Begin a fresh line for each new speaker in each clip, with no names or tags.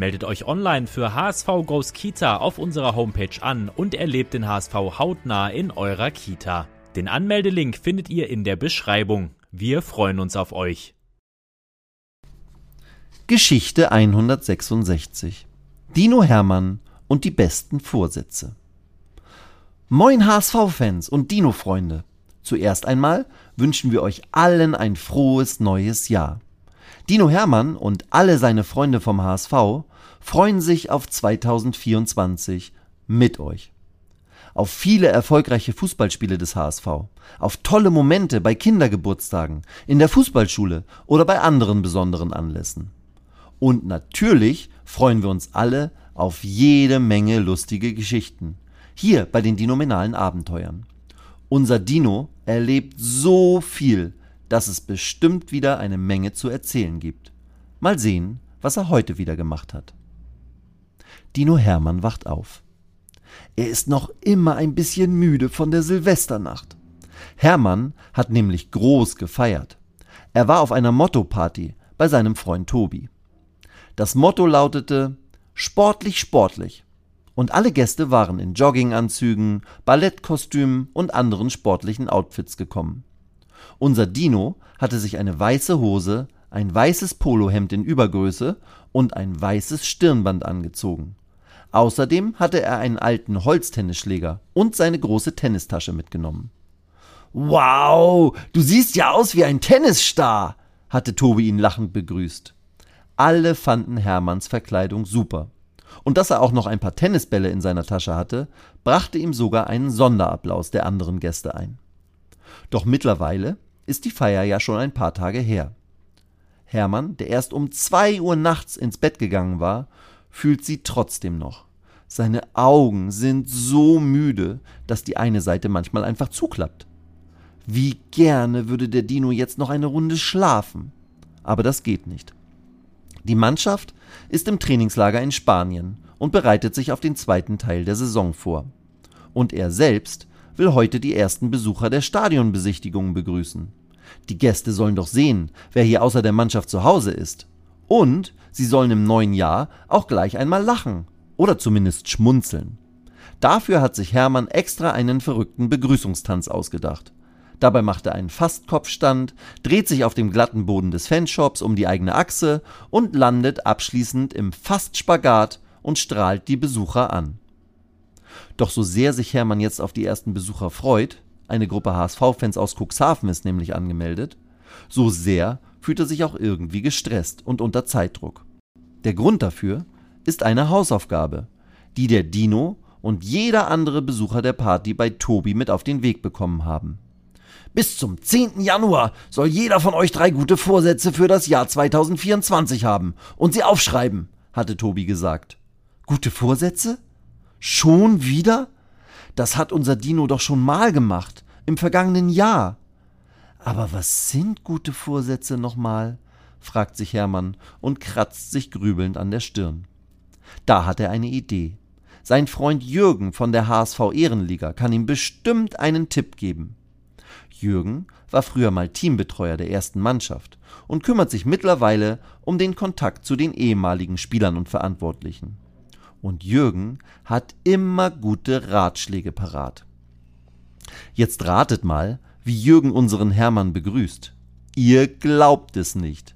Meldet euch online für HSV Goes Kita auf unserer Homepage an und erlebt den HSV hautnah in eurer Kita. Den Anmeldelink findet ihr in der Beschreibung. Wir freuen uns auf euch.
Geschichte 166 Dino Hermann und die besten Vorsätze. Moin HSV-Fans und Dino-Freunde. Zuerst einmal wünschen wir euch allen ein frohes neues Jahr. Dino Hermann und alle seine Freunde vom HSV freuen sich auf 2024 mit euch. Auf viele erfolgreiche Fußballspiele des HSV, auf tolle Momente bei Kindergeburtstagen, in der Fußballschule oder bei anderen besonderen Anlässen. Und natürlich freuen wir uns alle auf jede Menge lustige Geschichten. Hier bei den dinominalen Abenteuern. Unser Dino erlebt so viel, dass es bestimmt wieder eine Menge zu erzählen gibt. Mal sehen, was er heute wieder gemacht hat. Dino Hermann wacht auf. Er ist noch immer ein bisschen müde von der Silvesternacht. Hermann hat nämlich groß gefeiert. Er war auf einer Motto-Party bei seinem Freund Tobi. Das Motto lautete Sportlich, sportlich. Und alle Gäste waren in Jogginganzügen, Ballettkostümen und anderen sportlichen Outfits gekommen. Unser Dino hatte sich eine weiße Hose, ein weißes Polohemd in Übergröße und ein weißes Stirnband angezogen. Außerdem hatte er einen alten Holztennisschläger und seine große Tennistasche mitgenommen. Wow, du siehst ja aus wie ein Tennisstar, hatte Tobi ihn lachend begrüßt. Alle fanden Hermanns Verkleidung super. Und dass er auch noch ein paar Tennisbälle in seiner Tasche hatte, brachte ihm sogar einen Sonderapplaus der anderen Gäste ein. Doch mittlerweile ist die Feier ja schon ein paar Tage her. Hermann, der erst um zwei Uhr nachts ins Bett gegangen war, fühlt sie trotzdem noch. Seine Augen sind so müde, dass die eine Seite manchmal einfach zuklappt. Wie gerne würde der Dino jetzt noch eine Runde schlafen. Aber das geht nicht. Die Mannschaft ist im Trainingslager in Spanien und bereitet sich auf den zweiten Teil der Saison vor. Und er selbst will heute die ersten Besucher der Stadionbesichtigungen begrüßen. Die Gäste sollen doch sehen, wer hier außer der Mannschaft zu Hause ist. Und sie sollen im neuen Jahr auch gleich einmal lachen oder zumindest schmunzeln. Dafür hat sich Hermann extra einen verrückten Begrüßungstanz ausgedacht. Dabei macht er einen Fastkopfstand, dreht sich auf dem glatten Boden des Fanshops um die eigene Achse und landet abschließend im Fastspagat und strahlt die Besucher an. Doch so sehr sich Hermann jetzt auf die ersten Besucher freut, eine Gruppe HSV-Fans aus Cuxhaven ist nämlich angemeldet, so sehr fühlt er sich auch irgendwie gestresst und unter Zeitdruck. Der Grund dafür ist eine Hausaufgabe, die der Dino und jeder andere Besucher der Party bei Tobi mit auf den Weg bekommen haben. Bis zum 10. Januar soll jeder von euch drei gute Vorsätze für das Jahr 2024 haben und sie aufschreiben, hatte Tobi gesagt. Gute Vorsätze? Schon wieder? Das hat unser Dino doch schon mal gemacht, im vergangenen Jahr. Aber was sind gute Vorsätze nochmal? fragt sich Hermann und kratzt sich grübelnd an der Stirn. Da hat er eine Idee. Sein Freund Jürgen von der HSV Ehrenliga kann ihm bestimmt einen Tipp geben. Jürgen war früher mal Teambetreuer der ersten Mannschaft und kümmert sich mittlerweile um den Kontakt zu den ehemaligen Spielern und Verantwortlichen. Und Jürgen hat immer gute Ratschläge parat. Jetzt ratet mal, wie Jürgen unseren Hermann begrüßt. Ihr glaubt es nicht.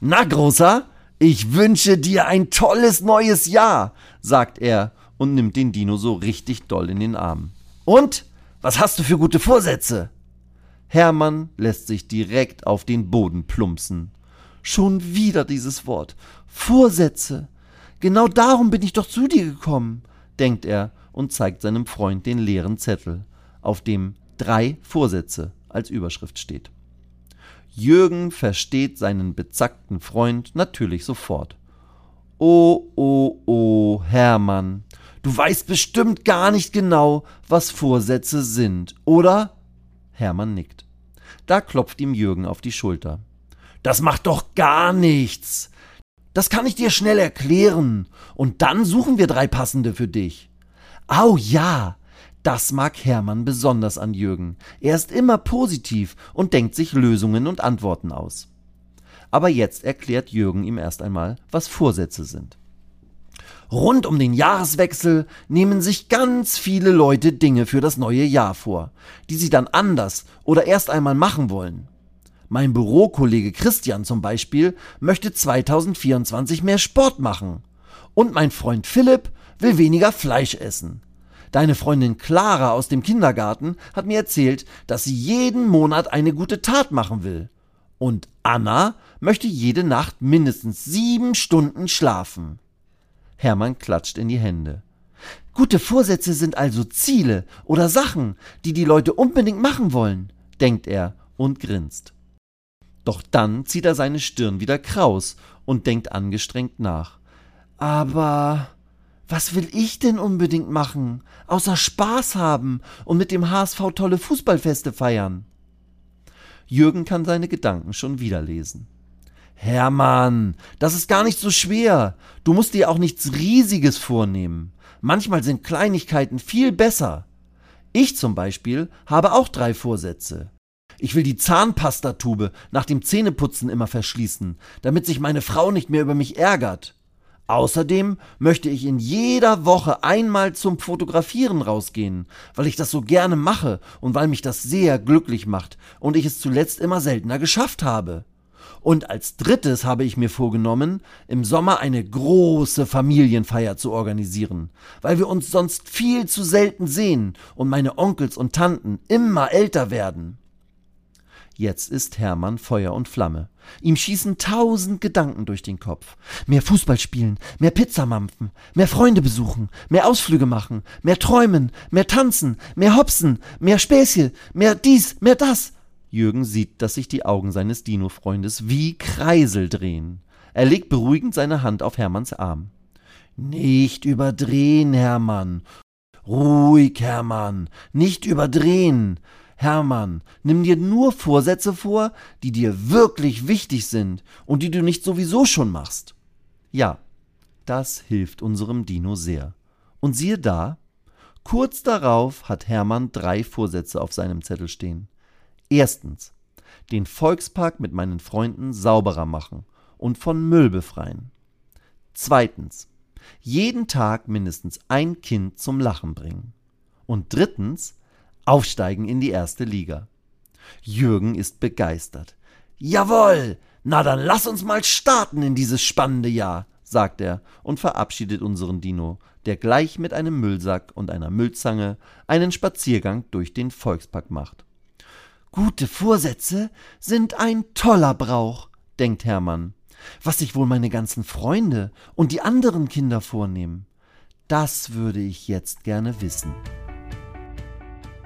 Na, Großer, ich wünsche dir ein tolles neues Jahr, sagt er und nimmt den Dino so richtig doll in den Arm. Und? Was hast du für gute Vorsätze? Hermann lässt sich direkt auf den Boden plumpsen. Schon wieder dieses Wort. Vorsätze. Genau darum bin ich doch zu dir gekommen, denkt er und zeigt seinem Freund den leeren Zettel, auf dem drei Vorsätze als Überschrift steht. Jürgen versteht seinen bezackten Freund natürlich sofort. Oh, oh, oh, Hermann, du weißt bestimmt gar nicht genau, was Vorsätze sind, oder? Hermann nickt. Da klopft ihm Jürgen auf die Schulter. Das macht doch gar nichts. Das kann ich dir schnell erklären. Und dann suchen wir drei passende für dich. Au ja, das mag Hermann besonders an Jürgen. Er ist immer positiv und denkt sich Lösungen und Antworten aus. Aber jetzt erklärt Jürgen ihm erst einmal, was Vorsätze sind. Rund um den Jahreswechsel nehmen sich ganz viele Leute Dinge für das neue Jahr vor, die sie dann anders oder erst einmal machen wollen. Mein Bürokollege Christian zum Beispiel möchte 2024 mehr Sport machen. Und mein Freund Philipp will weniger Fleisch essen. Deine Freundin Clara aus dem Kindergarten hat mir erzählt, dass sie jeden Monat eine gute Tat machen will. Und Anna möchte jede Nacht mindestens sieben Stunden schlafen. Hermann klatscht in die Hände. Gute Vorsätze sind also Ziele oder Sachen, die die Leute unbedingt machen wollen, denkt er und grinst. Doch dann zieht er seine Stirn wieder kraus und denkt angestrengt nach. Aber was will ich denn unbedingt machen, außer Spaß haben und mit dem HSV tolle Fußballfeste feiern? Jürgen kann seine Gedanken schon wieder lesen. Hermann, das ist gar nicht so schwer. Du musst dir auch nichts Riesiges vornehmen. Manchmal sind Kleinigkeiten viel besser. Ich zum Beispiel habe auch drei Vorsätze. Ich will die Zahnpastatube nach dem Zähneputzen immer verschließen, damit sich meine Frau nicht mehr über mich ärgert. Außerdem möchte ich in jeder Woche einmal zum Fotografieren rausgehen, weil ich das so gerne mache und weil mich das sehr glücklich macht und ich es zuletzt immer seltener geschafft habe. Und als drittes habe ich mir vorgenommen, im Sommer eine große Familienfeier zu organisieren, weil wir uns sonst viel zu selten sehen und meine Onkels und Tanten immer älter werden. Jetzt ist Hermann Feuer und Flamme. Ihm schießen tausend Gedanken durch den Kopf. Mehr Fußball spielen, mehr Pizza mampfen, mehr Freunde besuchen, mehr Ausflüge machen, mehr träumen, mehr tanzen, mehr hopsen, mehr Späßchen, mehr dies, mehr das. Jürgen sieht, dass sich die Augen seines Dino-Freundes wie Kreisel drehen. Er legt beruhigend seine Hand auf Hermanns Arm. Nicht überdrehen, Hermann. Ruhig, Hermann. Nicht überdrehen. Hermann, nimm dir nur Vorsätze vor, die dir wirklich wichtig sind und die du nicht sowieso schon machst. Ja, das hilft unserem Dino sehr. Und siehe da, kurz darauf hat Hermann drei Vorsätze auf seinem Zettel stehen. Erstens, den Volkspark mit meinen Freunden sauberer machen und von Müll befreien. Zweitens, jeden Tag mindestens ein Kind zum Lachen bringen. Und drittens, aufsteigen in die erste Liga. Jürgen ist begeistert. Jawohl, na dann lass uns mal starten in dieses spannende Jahr, sagt er und verabschiedet unseren Dino, der gleich mit einem Müllsack und einer Müllzange einen Spaziergang durch den Volkspark macht. Gute Vorsätze sind ein toller Brauch, denkt Hermann. Was sich wohl meine ganzen Freunde und die anderen Kinder vornehmen, das würde ich jetzt gerne wissen.